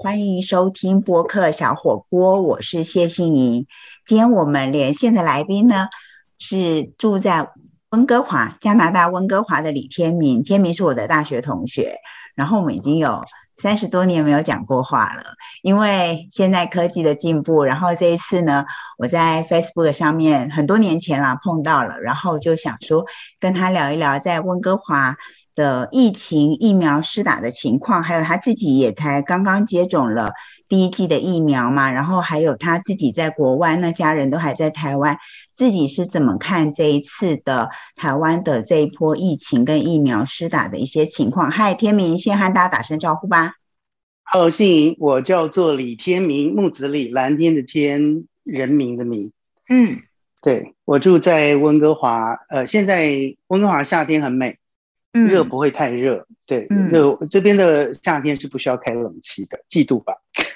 欢迎收听播客小火锅，我是谢欣怡。今天我们连线的来宾呢是住在温哥华，加拿大温哥华的李天明。天明是我的大学同学，然后我们已经有三十多年没有讲过话了，因为现在科技的进步。然后这一次呢，我在 Facebook 上面很多年前啦碰到了，然后就想说跟他聊一聊在温哥华。的疫情疫苗施打的情况，还有他自己也才刚刚接种了第一剂的疫苗嘛，然后还有他自己在国外，那家人都还在台湾，自己是怎么看这一次的台湾的这一波疫情跟疫苗施打的一些情况？嗨，天明，先和大家打声招呼吧。Hello，信莹，我叫做李天明，木子李，蓝天的天，人民的民。嗯，对我住在温哥华，呃，现在温哥华夏天很美。热不会太热，对，热这边的夏天是不需要开冷气的，嫉妒吧？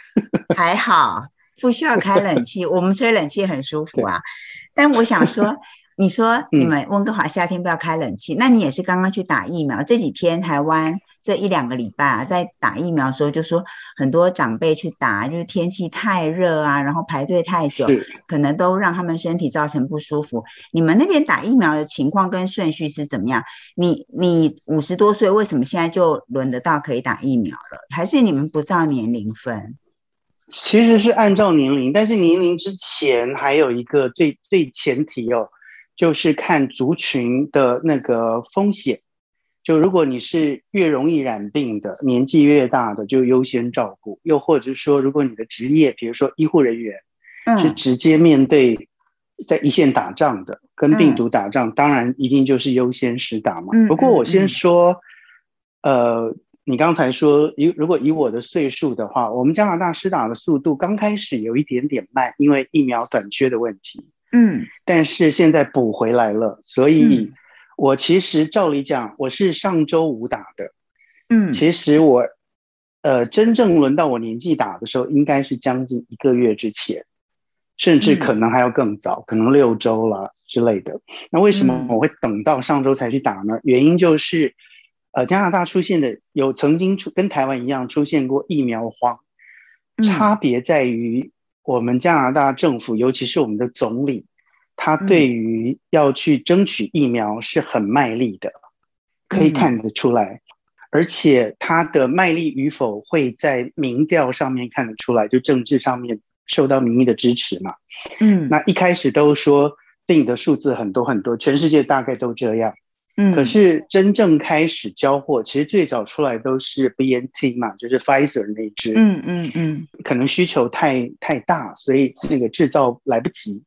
还好，不需要开冷 气，我们吹冷气很舒服啊。但我想说。你说你们温哥华夏天不要开冷气，那你也是刚刚去打疫苗。这几天台湾这一两个礼拜啊，在打疫苗的时候，就说很多长辈去打，就是天气太热啊，然后排队太久，可能都让他们身体造成不舒服。你们那边打疫苗的情况跟顺序是怎么样？你你五十多岁，为什么现在就轮得到可以打疫苗了？还是你们不照年龄分？其实是按照年龄，但是年龄之前还有一个最最前提哦。就是看族群的那个风险，就如果你是越容易染病的，年纪越大的，就优先照顾；又或者说，如果你的职业，比如说医护人员，是直接面对在一线打仗的，跟病毒打仗，当然一定就是优先施打嘛。不过我先说，呃，你刚才说以如果以我的岁数的话，我们加拿大施打的速度刚开始有一点点慢，因为疫苗短缺的问题。嗯，但是现在补回来了，所以我其实照理讲，我是上周五打的。嗯，其实我，呃，真正轮到我年纪打的时候，应该是将近一个月之前，甚至可能还要更早，可能六周了之类的。那为什么我会等到上周才去打呢？原因就是，呃，加拿大出现的有曾经出跟台湾一样出现过疫苗荒，差别在于。我们加拿大政府，尤其是我们的总理，他对于要去争取疫苗是很卖力的，可以看得出来。而且他的卖力与否会在民调上面看得出来，就政治上面受到民意的支持嘛。嗯，那一开始都说定的数字很多很多，全世界大概都这样。嗯，可是真正开始交货，其实最早出来都是 B N T 嘛，就是 Pfizer 那支。嗯嗯嗯，可能需求太太大，所以那个制造来不及，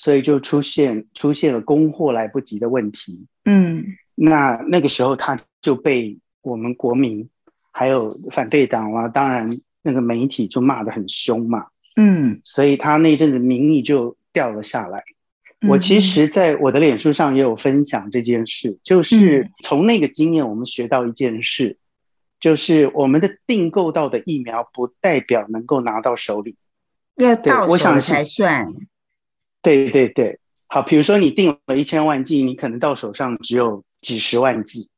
所以就出现出现了供货来不及的问题。嗯，那那个时候他就被我们国民还有反对党啊，当然那个媒体就骂得很凶嘛。嗯，所以他那阵子民意就掉了下来。我其实，在我的脸书上也有分享这件事，就是从那个经验，我们学到一件事，就是我们的订购到的疫苗不代表能够拿到手里，要到手才算。对对对，好，比如说你订了一千万剂，你可能到手上只有几十万剂，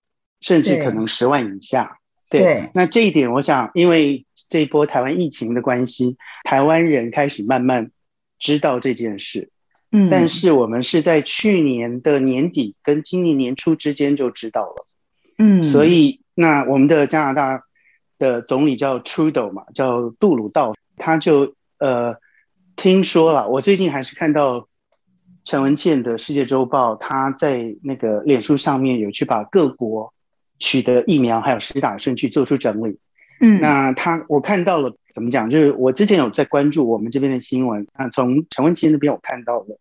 甚至可能十万以下。对，那这一点，我想，因为这一波台湾疫情的关系，台湾人开始慢慢知道这件事。嗯，但是我们是在去年的年底跟今年年初之间就知道了，嗯，所以那我们的加拿大的总理叫 Trudeau 嘛，叫杜鲁道，他就呃听说了，我最近还是看到陈文茜的世界周报，他在那个脸书上面有去把各国取得疫苗还有实打顺序做出整理，嗯，那他我看到了。怎么讲？就是我之前有在关注我们这边的新闻啊，从陈文琪那边我看到了，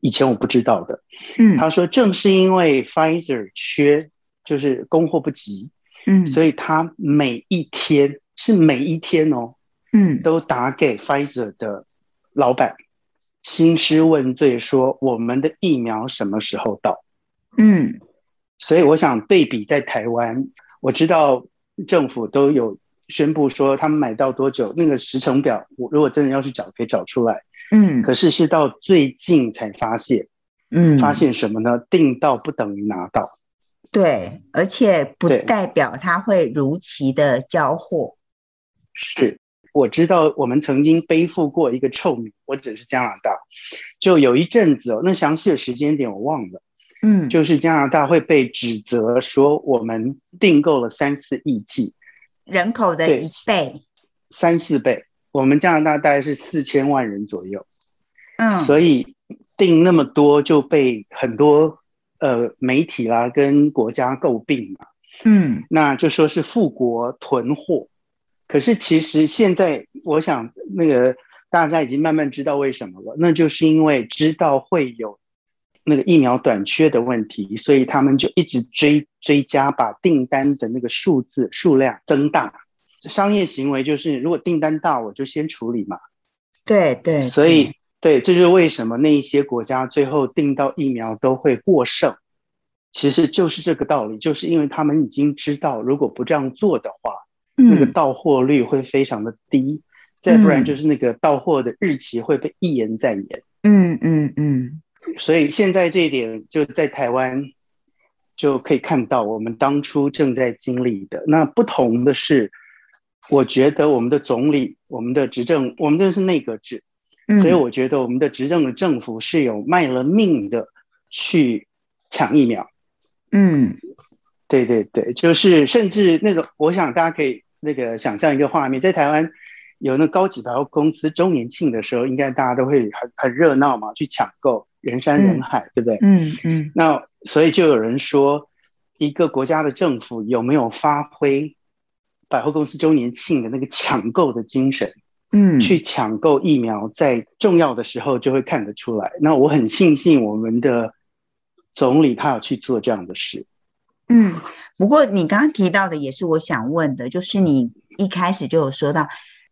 以前我不知道的。嗯，他说正是因为 Pfizer 缺，就是供货不及，嗯，所以他每一天是每一天哦，嗯，都打给 Pfizer 的老板，兴师问罪说我们的疫苗什么时候到？嗯，所以我想对比在台湾，我知道政府都有。宣布说他们买到多久？那个时程表，我如果真的要去找，可以找出来。嗯，可是是到最近才发现，嗯，发现什么呢？订到不等于拿到。对，而且不代表他会如期的交货。是，我知道我们曾经背负过一个臭名，我只是加拿大，就有一阵子哦，那详细的时间点我忘了，嗯，就是加拿大会被指责说我们订购了三四亿剂，人口的一倍，三四倍，我们加拿大大概是四千万人左右，嗯，所以订那么多就被很多呃媒体啦跟国家诟病嘛。嗯。那就说是富国囤货，可是其实现在我想那个大家已经慢慢知道为什么了，那就是因为知道会有那个疫苗短缺的问题，所以他们就一直追追加，把订单的那个数字数量增大。商业行为就是如果订单大，我就先处理嘛。对对，所以对，这就是为什么那一些国家最后订到疫苗都会过剩，其实就是这个道理，就是因为他们已经知道，如果不这样做的话，那个嗯到货率会非常的低，再不然就是那个到货的日期会被一延再延。嗯嗯嗯所以现在这一点就在台湾就可以看到我们当初正在经历的。那不同的是，我觉得我们的总理、我们的执政，我们这是内阁制，嗯，所以我觉得我们的执政的政府是有卖了命的去抢疫苗。嗯对对对，就是甚至那种，我想大家可以那个想象一个画面，在台湾有那高级百货公司周年庆的时候，应该大家都会很很热闹嘛，去抢购，人山人海，对不对？嗯嗯那所以就有人说，一个国家的政府有没有发挥百货公司周年庆的那个抢购的精神？嗯，去抢购疫苗，在重要的时候就会看得出来。那我很庆幸我们的总理他有去做这样的事。嗯，不过你刚刚提到的也是我想问的，就是你一开始就有说到，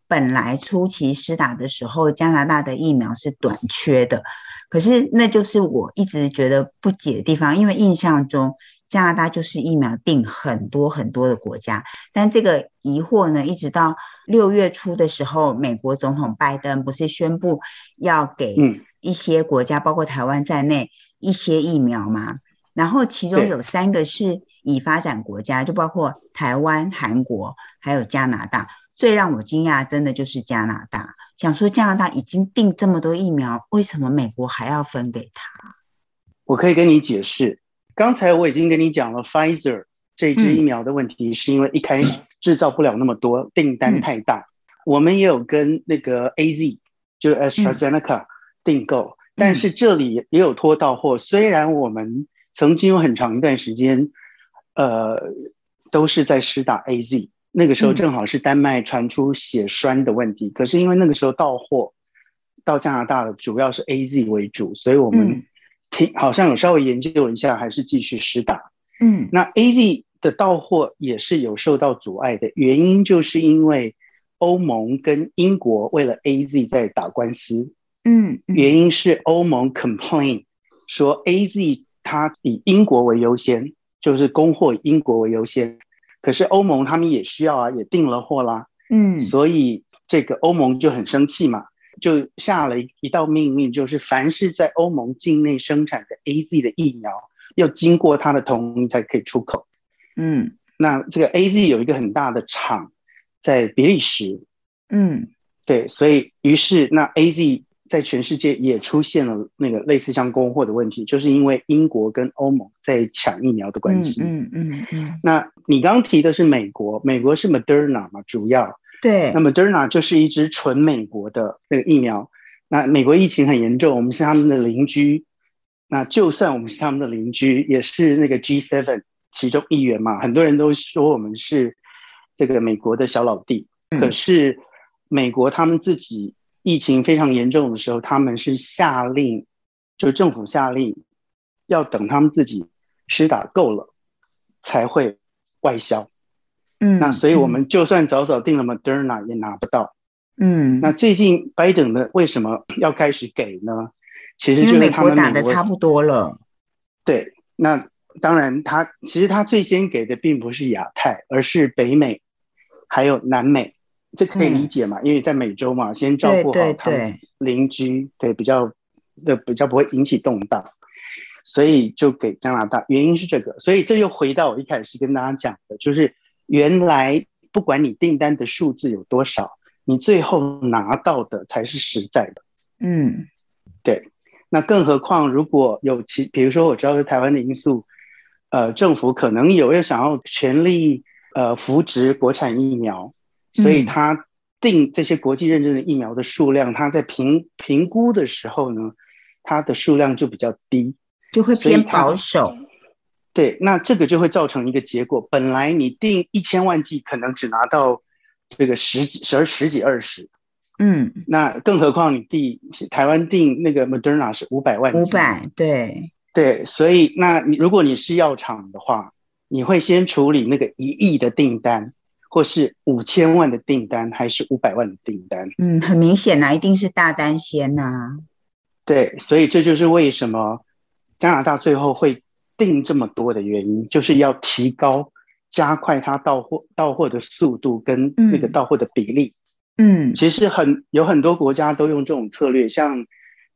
本来初期施打的时候，加拿大的疫苗是短缺的，可是那就是我一直觉得不解的地方，因为印象中加拿大就是疫苗定很多很多的国家，但这个疑惑呢，一直到六月初的时候，美国总统拜登不是宣布要给嗯一些国家，包括台湾在内一些疫苗吗？然后其中有三个是已发展国家，就包括台湾、韩国还有加拿大。最让我惊讶，真的就是加拿大。想说加拿大已经订这么多疫苗，为什么美国还要分给他？我可以跟你解释，刚才我已经跟你讲了，Pfizer 这支疫苗的问题，是因为一开始制造不了那么多，订单太大。我们也有跟那个 AZ，就是 AstraZeneca 订购，但是这里也有拖到货。虽然我们曾经有很长一段时间，呃，都是在施打 AZ，那个时候正好是丹麦传出血栓的问题，可是因为那个时候到货到加拿大的主要是 AZ 为主，所以我们嗯。听好像有稍微研究一下，还是继续施打。嗯。那 AZ 的到货也是有受到阻碍的，原因就是因为欧盟跟英国为了 AZ 在打官司，嗯嗯。原因是欧盟 complain 说 AZ 它以英国为优先，就是供货以英国为优先，可是欧盟他们也需要啊，也订了货啦，嗯。所以这个欧盟就很生气嘛，就下了一一道命令，就是凡是在欧盟境内生产的 AZ 的疫苗，要经过他的同意才可以出口。嗯。那这个 AZ 有一个很大的厂在比利时，嗯。对，所以于是那 AZ 在全世界也出现了那个类似像供货的问题，就是因为英国跟欧盟在抢疫苗的关系。嗯嗯嗯，那你刚提的是美国，美国是 Moderna 嘛，主要。对那，Moderna 就是一支纯美国的那个疫苗。那美国疫情很严重，我们是他们的邻居。那就算我们是他们的邻居，也是那个 G7 其中一员嘛。很多人都说我们是这个美国的小老弟。嗯可是美国他们自己疫情非常严重的时候，他们是下令，就是政府下令，要等他们自己施打够了，才会外销。嗯，那所以我们就算早早定了 Moderna 也拿不到。嗯，那最近拜登的为什么要开始给呢？其实就是他国打的们差不多了，对，那当然他其实他最先给的并不是亚太，而是北美还有南美，这可以理解嘛？因为在美洲嘛，先照顾好他们对，邻居，对比较的比较不会引起动荡，所以就给加拿大。原因是这个，所以这又回到我一开始跟大家讲的，就是原来不管你订单的数字有多少，你最后拿到的才是实在的。嗯，对。那更何况如果有其，比如说我知道是台湾的因素，呃，政府可能有要想要全力呃扶植国产疫苗，所以他定这些国际认证的疫苗的数量，他在评评估的时候呢，它的数量就比较低，就会偏保守。对，那这个就会造成一个结果，本来你定一千万剂，可能只拿到这个十几、十、十几、二十，嗯，那更何况你定台湾定那个 Moderna 是五百万，五百，对，对，所以那你如果你是药厂的话，你会先处理那个一亿的订单，或是五千万的订单，还是五百万的订单？嗯，很明显呐，一定是大单先呐。对，所以这就是为什么加拿大最后会。定这么多的原因，就是要提高、加快它到货到货的速度跟那个到货的比例。嗯，其实很有很多国家都用这种策略，像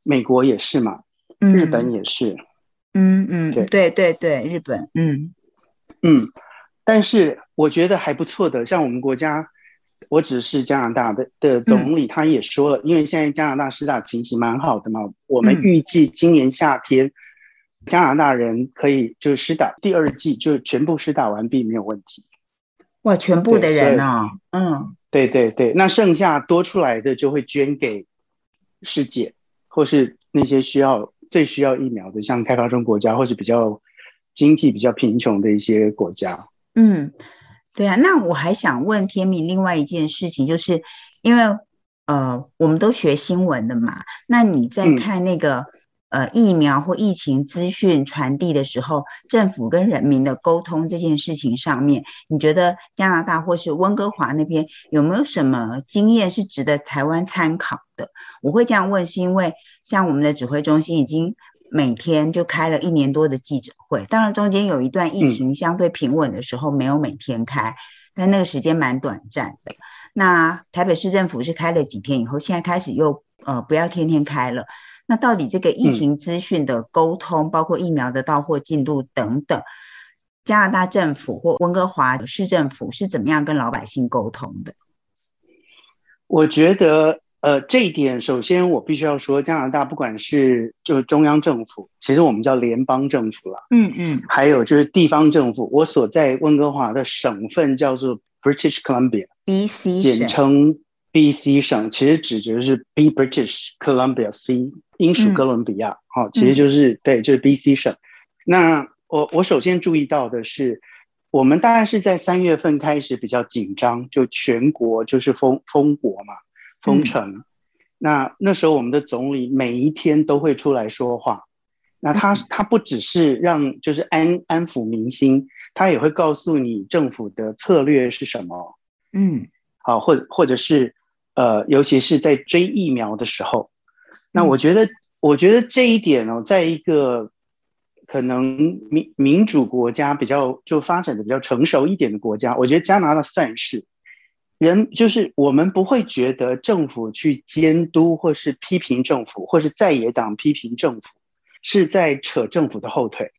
美国也是嘛，日本也是。嗯嗯，对对对对，日本，嗯嗯。但是我觉得还不错的，像我们国家，我只是加拿大的的总理，他也说了，因为现在加拿大施打情形蛮好的嘛，我们预计今年夏天。加拿大人可以就是施打第二季，就全部施打完毕没有问题。哇，全部的人啊，嗯，对对对，那剩下多出来的就会捐给世界，或是那些需要最需要疫苗的，像开发中国家或是比较经济比较贫穷的一些国家。嗯，对啊，那我还想问天明另外一件事情，就是因为呃，我们都学新闻的嘛，那你在看那个。呃，疫苗或疫情资讯传递的时候，政府跟人民的沟通这件事情上面，你觉得加拿大或是温哥华那边有没有什么经验是值得台湾参考的？我会这样问，是因为像我们的指挥中心已经每天就开了一年多的记者会，当然中间有一段疫情相对平稳的时候没有每天开，但那个时间蛮短暂的。那台北市政府是开了几天以后，现在开始又呃不要天天开了。那到底这个疫情资讯的沟通，包括疫苗的到货进度等等，加拿大政府或温哥华市政府是怎么样跟老百姓沟通的？我觉得，呃，这一点首先我必须要说，加拿大不管是就是中央政府，其实我们叫联邦政府了，嗯嗯，还有就是地方政府，我所在温哥华的省份叫做 British Columbia，BC 简称。B.C 省其实指的是 B British Columbia C 英属哥伦比亚，好，其实就是对，就是 B.C 省。那我我首先注意到的是，我们大概是在三月份开始比较紧张，就全国就是封封国嘛，封城。那那时候我们的总理每一天都会出来说话，那他他不只是让就是安安抚民心，他也会告诉你政府的策略是什么，嗯，好，或或者是。呃，尤其是在追疫苗的时候，那我觉得，我觉得这一点哦，在一个可能民民主国家比较就发展的比较成熟一点的国家，我觉得加拿大算是人，就是我们不会觉得政府去监督或是批评政府，或是在野党批评政府是在扯政府的后腿，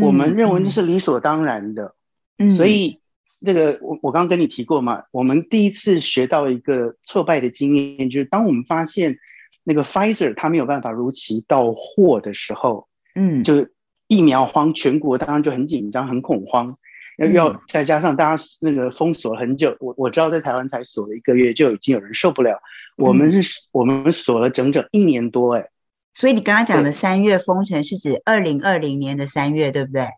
我们认为那是理所当然的，嗯所以。这个我我刚刚跟你提过嘛，我们第一次学到一个挫败的经验，就是当我们发现那个 Pfizer 它没有办法如期到货的时候，嗯，就疫苗荒，全国当然就很紧张、很恐慌，要要再加上大家那个封锁很久，我我知道在台湾才锁了一个月，就已经有人受不了。我们是我们锁了整整一年多，哎，所以你刚刚讲的三月封城是指二零二零年的三月，对不对？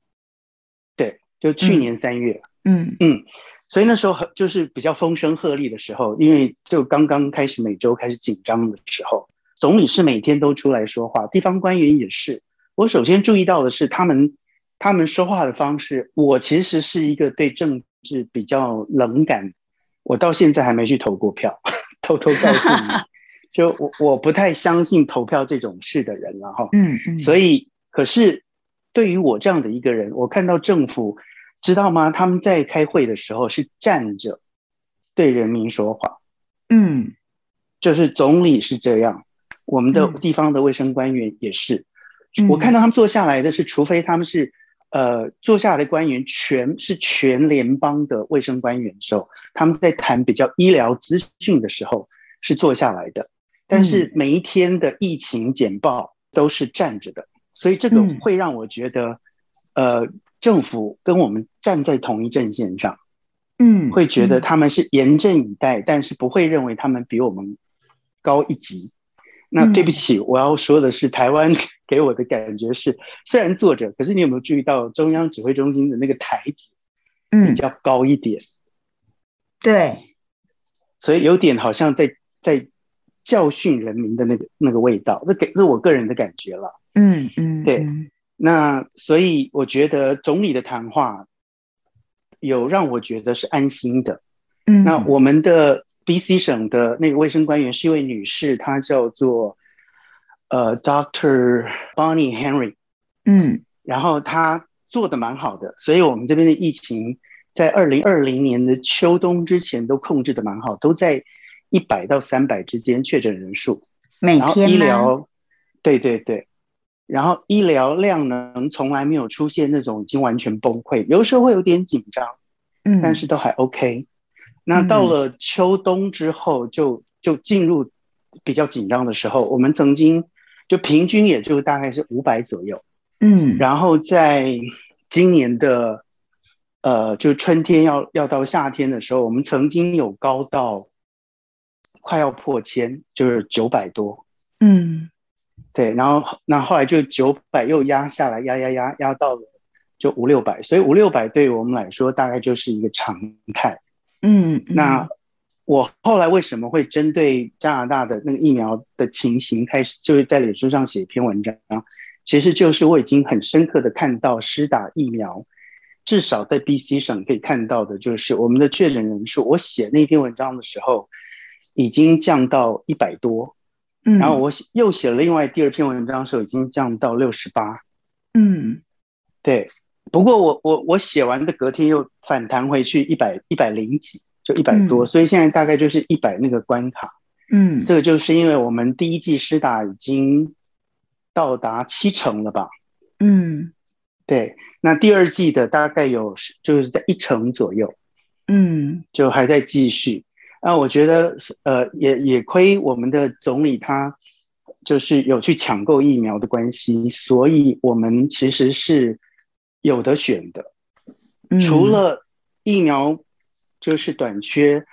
对，就去年三月。嗯嗯，所以那时候很就是比较风声鹤唳的时候，因为就刚刚开始每周开始紧张的时候，总理是每天都出来说话，地方官员也是。我首先注意到的是他们他们说话的方式。我其实是一个对政治比较冷感，我到现在还没去投过票，偷偷告诉你，就我我不太相信投票这种事的人了哈。嗯嗯，所以可是对于我这样的一个人，我看到政府。知道吗？他们在开会的时候是站着对人民说话，嗯，就是总理是这样，我们的地方的卫生官员也是。我看到他们坐下来的是，除非他们是呃坐下来的官员全是全联邦的卫生官员的时候，他们在谈比较医疗资讯的时候是坐下来的，但是每一天的疫情简报都是站着的，所以这个会让我觉得，呃，政府跟我们站在同一阵线上。嗯，会觉得他们是严阵以待，但是不会认为他们比我们高一级。那对不起，我要说的是，台湾 给我的感觉是，虽然坐着，可是你有没有注意到中央指挥中心的那个台子，比较高一点？对，所以有点好像在在教训人民的那个那个味道，那给是我个人的感觉了。嗯嗯，对。那所以我觉得总理的谈话。有让我觉得是安心的，嗯，那我们的 B.C 省的那个卫生官员是一位女士，她叫做呃 Doctor Bonnie Henry，嗯，然后她做的蛮好的，所以我们这边的疫情在二零二零年的秋冬之前都控制的蛮好，都在一百到三百之间确诊人数，每天医疗，对对对。然后医疗量呢从来没有出现那种已经完全崩溃，有时候会有点紧张，嗯，但是都还 OK。那到了秋冬之后，就就进入比较紧张的时候。我们曾经就平均也就大概是五百左右，嗯，然后在今年的呃，就春天要要到夏天的时候，我们曾经有高到快要破千，就是九百多，嗯。对，然后那后来就九百又压下来，压压压压到了就五六百，所以五六百对于我们来说大概就是一个常态。嗯，那我后来为什么会针对加拿大的那个疫苗的情形开始，就是在脸书上写一篇文章，其实就是我已经很深刻的看到施打疫苗，至少在 BC 省可以看到的就是我们的确诊人数，我写那篇文章的时候已经降到一百多。然后我又写了另外第二篇文章的时候，已经降到六十八。嗯，对。不过我我我写完的隔天又反弹回去一百一百零几，就一百多，所以现在大概就是一百那个关卡。嗯，这个就是因为我们第一季施打已经到达七成了吧？嗯，对。那第二季的大概有就是在一成左右。嗯，就还在继续。那我觉得，呃，也也亏我们的总理他就是有去抢购疫苗的关系，所以我们其实是有的选的。除了疫苗就是短缺，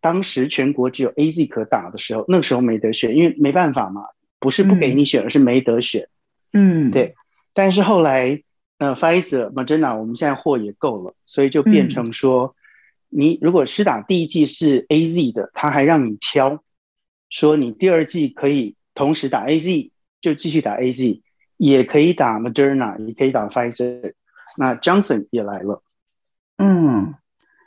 当时全国只有 A Z 可打的时候，那个时候没得选，因为没办法嘛，不是不给你选，而是没得选。嗯，对。但是后来，呃，Pfizer、Moderna 我们现在货也够了，所以就变成说。你如果施打第一剂是 A Z 的，他还让你挑，说你第二剂可以同时打 A Z，就继续打 A Z，也可以打 Moderna，也可以打 Pfizer。那 Johnson 也来了，嗯，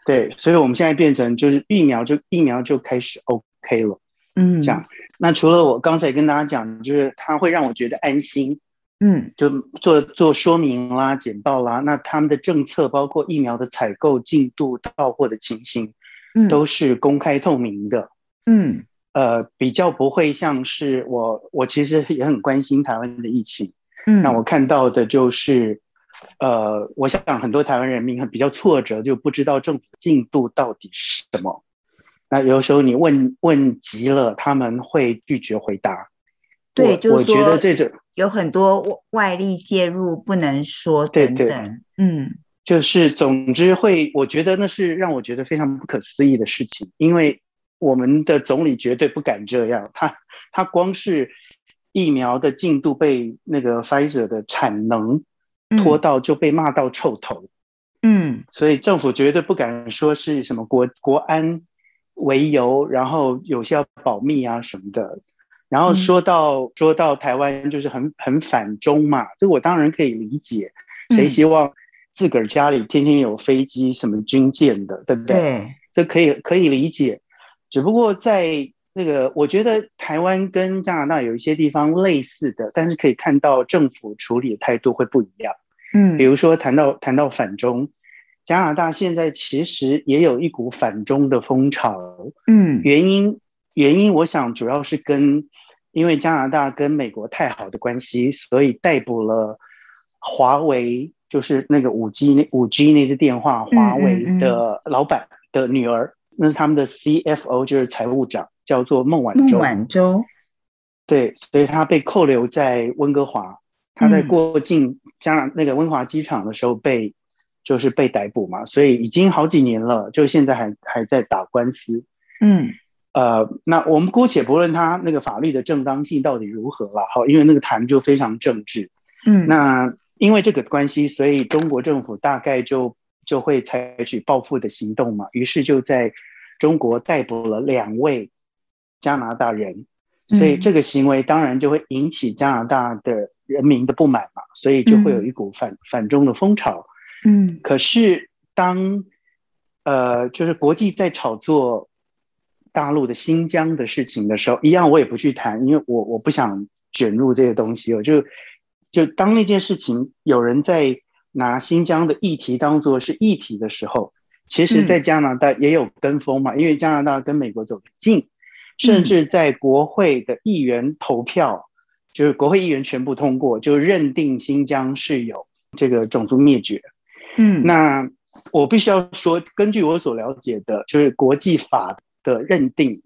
对，所以我们现在变成就是疫苗就疫苗就开始 OK 了，嗯，这样。那除了我刚才跟大家讲，就是它会让我觉得安心。嗯，就做做说明啦、简报啦，那他们的政策包括疫苗的采购进度、到货的情形，嗯，都是公开透明的。嗯，呃，比较不会像是我，我其实也很关心台湾的疫情。嗯，那我看到的就是，呃，我想很多台湾人民很比较挫折，就不知道政府进度到底是什么。那有时候你问问急了，他们会拒绝回答。对，就是我觉得这种。有很多外力介入，不能说等等，嗯，就是总之会，我觉得那是让我觉得非常不可思议的事情，因为我们的总理绝对不敢这样，他他光是疫苗的进度被那个 Pfizer 的产能拖到就被骂到臭头，嗯，所以政府绝对不敢说是什么国国安为由，然后有些要保密啊什么的。然后说到说到台湾就是很很反中嘛，这我当然可以理解。谁希望自个儿家里天天有飞机什么军舰的，对不对？对，这可以可以理解。只不过在那个，我觉得台湾跟加拿大有一些地方类似的，但是可以看到政府处理的态度会不一样。嗯，比如说谈到谈到反中，加拿大现在其实也有一股反中的风潮。嗯，原因原因，我想主要是跟因为加拿大跟美国太好的关系，所以逮捕了华为就是那个五 G 那五 G 那只电话，华为的老板的女儿，那是他们的 CFO，就是财务长，叫做孟晚舟。孟晚舟，对，所以他被扣留在温哥华。他在过境加拿那个温华机场的时候被，就是被逮捕嘛，所以已经好几年了，就现在还还在打官司。嗯，呃，那我们姑且不论他那个法律的正当性到底如何了，哈，因为那个谈就非常政治。嗯，那因为这个关系，所以中国政府大概就就会采取报复的行动嘛，于是就在中国逮捕了两位加拿大人，所以这个行为当然就会引起加拿大的。人民的不满嘛，所以就会有一股反反中的风潮。嗯，可是当呃，就是国际在炒作大陆的新疆的事情的时候，一样我也不去谈，因为我我不想卷入这些东西。我就就当那件事情有人在拿新疆的议题当做是议题的时候，其实，在加拿大也有跟风嘛，因为加拿大跟美国走得近，甚至在国会的议员投票。就是国会议员全部通过，就认定新疆是有这个种族灭绝。嗯，那我必须要说，根据我所了解的，就是国际法的认定，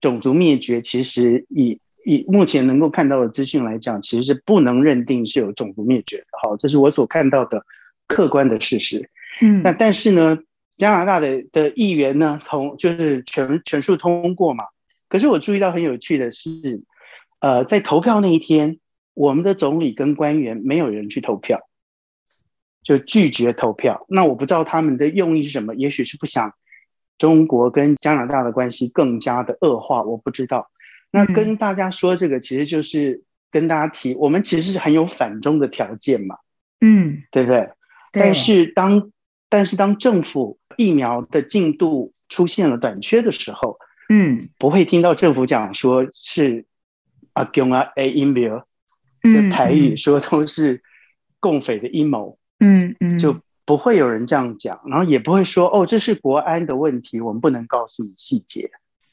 种族灭绝其实以以目前能够看到的资讯来讲，其实是不能认定是有种族灭绝的。好，这是我所看到的客观的事实。嗯，那但是呢，加拿大的的议员呢，同就是全全数通过嘛。可是我注意到很有趣的是。呃，在投票那一天，我们的总理跟官员没有人去投票，就拒绝投票。那我不知道他们的用意是什么，也许是不想中国跟加拿大的关系更加的恶化，我不知道。那跟大家说这个，其实就是跟大家提，我们其实是很有反中的条件嘛，嗯，对不对？但是当但是当政府疫苗的进度出现了短缺的时候，嗯，不会听到政府讲说是。阿公啊，A 音标，就台语说都是共匪的阴谋，嗯嗯，就不会有人这样讲，然后也不会说哦，这是国安的问题，我们不能告诉你细节，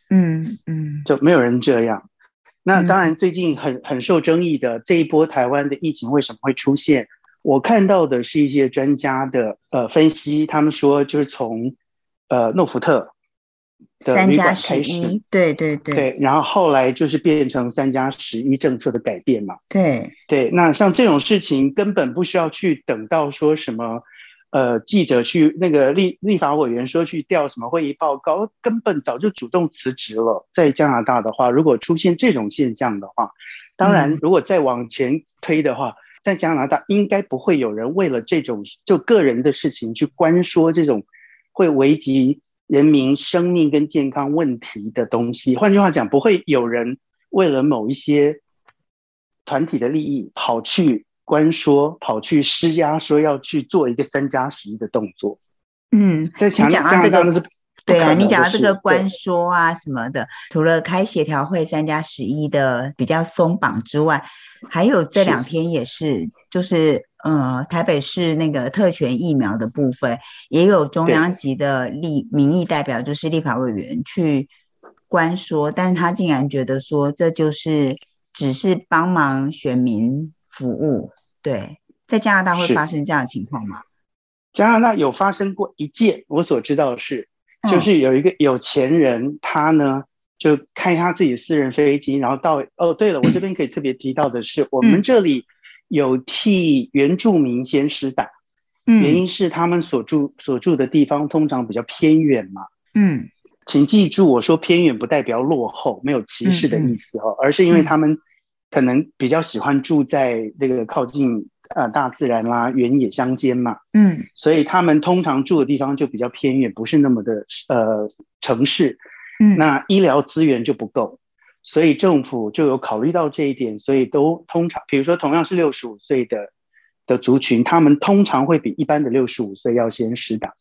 嗯嗯，就没有人这样。那当然，最近很很受争议的这一波台湾的疫情为什么会出现？我看到的是一些专家的呃分析，他们说就是从呃诺福特。三加十一，对对对，对，然后后来就是变成三加十一政策的改变嘛。对对，那像这种事情根本不需要去等到说什么，呃，记者去那个立立法委员说去调什么会议报告，根本早就主动辞职了。在加拿大的话，如果出现这种现象的话，当然如果再往前推的话，在加拿大应该不会有人为了这种就个人的事情去关说这种会危及。人民生命跟健康问题的东西，换句话讲，不会有人为了某一些团体的利益跑去关说，跑去施压，说要去做一个三加十一的动作。嗯，在讲到这个，对啊，你讲到这个关说啊什么的，除了开协调会三加十一的比较松绑之外，还有这两天也是，就是。呃，台北市那个特权疫苗的部分，也有中央级的立民意代表，就是立法委员去关说，但是他竟然觉得说这就是只是帮忙选民服务。对，在加拿大会发生这样的情况吗？加拿大有发生过一件，我所知道的是，就是有一个有钱人，他呢就开他自己的私人飞机，然后到哦，对了，我这边可以特别提到的是，我们这里。有替原住民先施打，原因是他们所住所住的地方通常比较偏远嘛。嗯，请记住，我说偏远不代表落后，没有歧视的意思哦，而是因为他们可能比较喜欢住在那个靠近呃大自然啦、原野乡间嘛。嗯，所以他们通常住的地方就比较偏远，不是那么的呃城市。嗯，那医疗资源就不够。所以政府就有考虑到这一点，所以都通常，比如说同样是六十五岁的的族群，他们通常会比一般的六十五岁要先施打。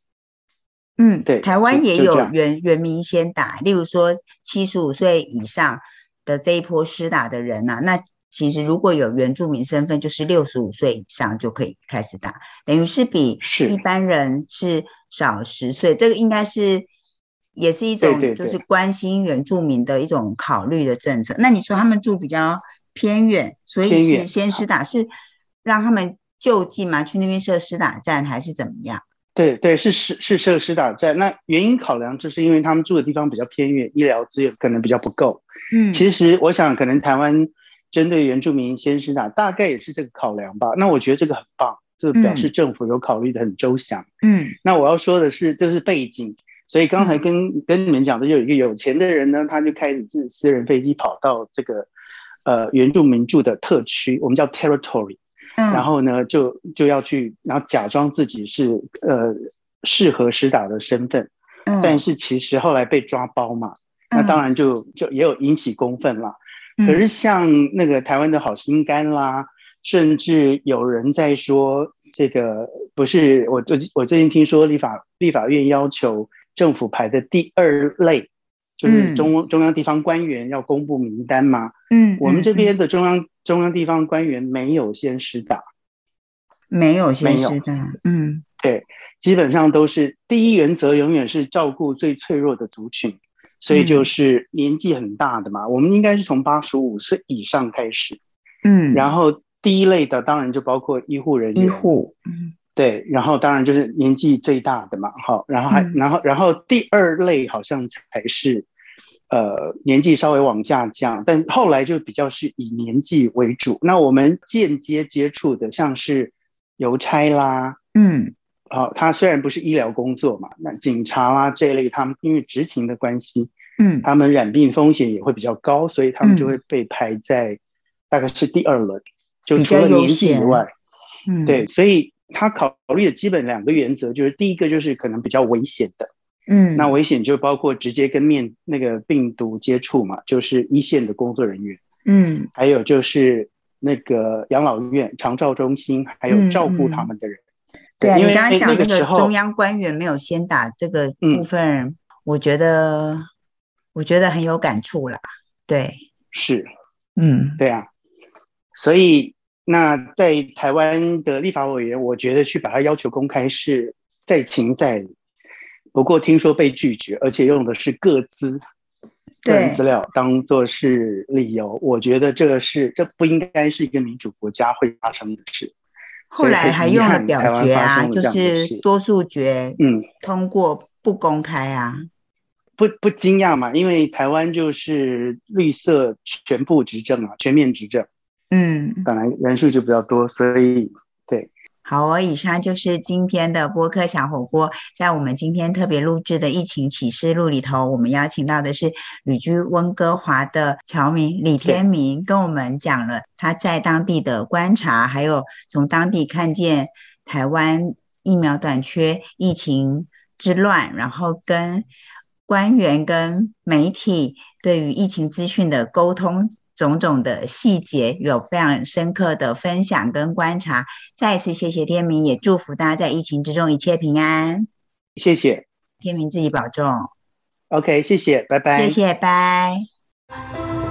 嗯，对，台湾也有原原民先打，例如说七十五岁以上的这一波施打的人呐，那其实如果有原住民身份，就是六十五岁以上就可以开始打，等于是比一般人是少十岁，这个应该是。也是一种就是关心原住民的一种考虑的政策。那你说他们住比较偏远，所以是先施打，是让他们就近嘛？去那边设施打站还是怎么样？对对，是是是设施打站。那原因考量就是因为他们住的地方比较偏远，医疗资源可能比较不够。嗯，其实我想，可能台湾针对原住民先施打，大概也是这个考量吧。那我觉得这个很棒，这表示政府有考虑的很周详。嗯，那我要说的是，这是背景。所以刚才跟跟你们讲的，就有一个有钱的人呢，他就开始自私人飞机跑到这个呃原住民住的特区，我们叫 territory，然后呢就就要去，然后假装自己是呃适合施打的身份，但是其实后来被抓包嘛，那当然就就也有引起公愤啦。可是像那个台湾的好心肝啦，甚至有人在说这个不是我最我最近听说立法立法院要求。政府排的第二类就是中中央地方官员要公布名单嘛？嗯，我们这边的中央中央地方官员没有先施打，没有先施打，嗯，对，基本上都是第一原则永远是照顾最脆弱的族群，所以就是年纪很大的嘛，我们应该是从八十五岁以上开始，嗯，然后第一类的当然就包括医护人员，医护，嗯。对，然后当然就是年纪最大的嘛，好，然后还然后然后第二类好像才是，呃，年纪稍微往下降，但后来就比较是以年纪为主。那我们间接接触的像是邮差啦，嗯，好，他虽然不是医疗工作嘛，那警察啦这一类，他们因为执勤的关系，嗯，他们染病风险也会比较高，所以他们就会被排在大概是第二轮，就除了年纪以外，嗯，对，所以。他考虑的基本两个原则，就是第一个就是可能比较危险的，嗯，那危险就包括直接跟面那个病毒接触嘛，就是一线的工作人员，嗯，还有就是那个养老院、长照中心，还有照顾他们的人。对，因为刚刚讲那个时候中央官员没有先打这个部分，我觉得我觉得很有感触啦。对，是，嗯，对啊，所以。那在台湾的立法委员，我觉得去把它要求公开是在情在理。不过听说被拒绝，而且用的是各资个人资料当做是理由，我觉得这个是这不应该是一个民主国家会发生的事。后来还用了表决啊，就是多数决，嗯，通过不公开啊，不不惊讶嘛，因为台湾就是绿色全部执政啊，全面执政。嗯，本来人数就比较多，所以对。好哦，以上就是今天的播客小火锅。在我们今天特别录制的疫情启示录里头，我们邀请到的是旅居温哥华的侨民李天明，跟我们讲了他在当地的观察，还有从当地看见台湾疫苗短缺、疫情之乱，然后跟官员跟媒体对于疫情资讯的沟通。种种的细节有非常深刻的分享跟观察，再一次谢谢天明，也祝福大家在疫情之中一切平安。谢谢天明自己保重。OK，谢谢，拜拜。谢谢，拜。